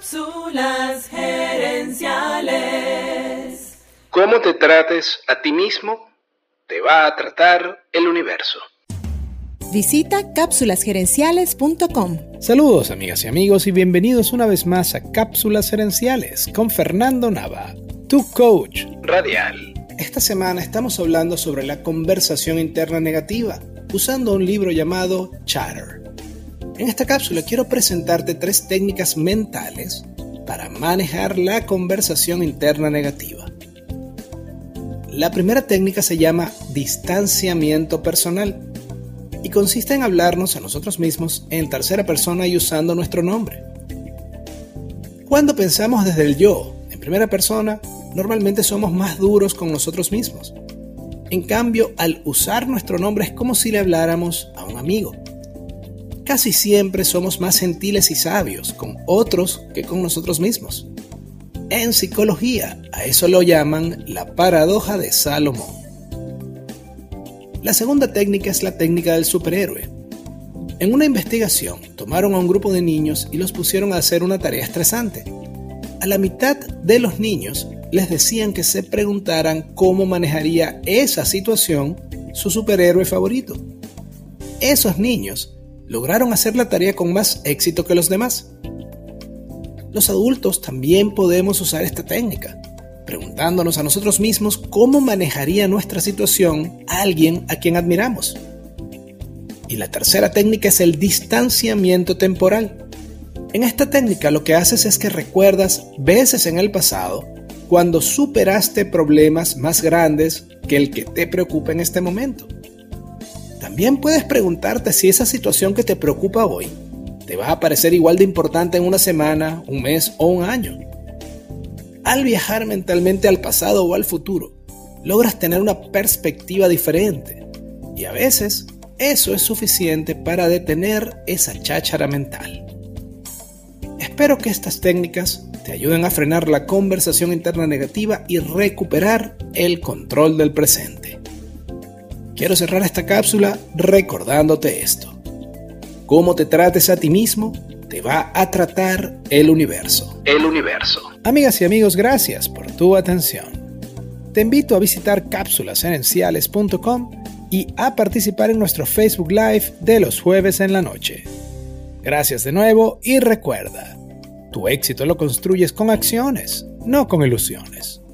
Cápsulas gerenciales. Cómo te trates a ti mismo, te va a tratar el universo. Visita cápsulasgerenciales.com. Saludos amigas y amigos y bienvenidos una vez más a Cápsulas Gerenciales con Fernando Nava, tu coach radial. Esta semana estamos hablando sobre la conversación interna negativa usando un libro llamado Chatter. En esta cápsula quiero presentarte tres técnicas mentales para manejar la conversación interna negativa. La primera técnica se llama distanciamiento personal y consiste en hablarnos a nosotros mismos en tercera persona y usando nuestro nombre. Cuando pensamos desde el yo, en primera persona, normalmente somos más duros con nosotros mismos. En cambio, al usar nuestro nombre es como si le habláramos a un amigo casi siempre somos más gentiles y sabios con otros que con nosotros mismos. En psicología, a eso lo llaman la paradoja de Salomón. La segunda técnica es la técnica del superhéroe. En una investigación, tomaron a un grupo de niños y los pusieron a hacer una tarea estresante. A la mitad de los niños les decían que se preguntaran cómo manejaría esa situación su superhéroe favorito. Esos niños lograron hacer la tarea con más éxito que los demás. Los adultos también podemos usar esta técnica, preguntándonos a nosotros mismos cómo manejaría nuestra situación alguien a quien admiramos. Y la tercera técnica es el distanciamiento temporal. En esta técnica lo que haces es que recuerdas veces en el pasado cuando superaste problemas más grandes que el que te preocupa en este momento. También puedes preguntarte si esa situación que te preocupa hoy te va a parecer igual de importante en una semana, un mes o un año. Al viajar mentalmente al pasado o al futuro, logras tener una perspectiva diferente y a veces eso es suficiente para detener esa cháchara mental. Espero que estas técnicas te ayuden a frenar la conversación interna negativa y recuperar el control del presente. Quiero cerrar esta cápsula recordándote esto. Cómo te trates a ti mismo, te va a tratar el universo. El universo. Amigas y amigos, gracias por tu atención. Te invito a visitar cápsulasgerenciales.com y a participar en nuestro Facebook Live de los jueves en la noche. Gracias de nuevo y recuerda, tu éxito lo construyes con acciones, no con ilusiones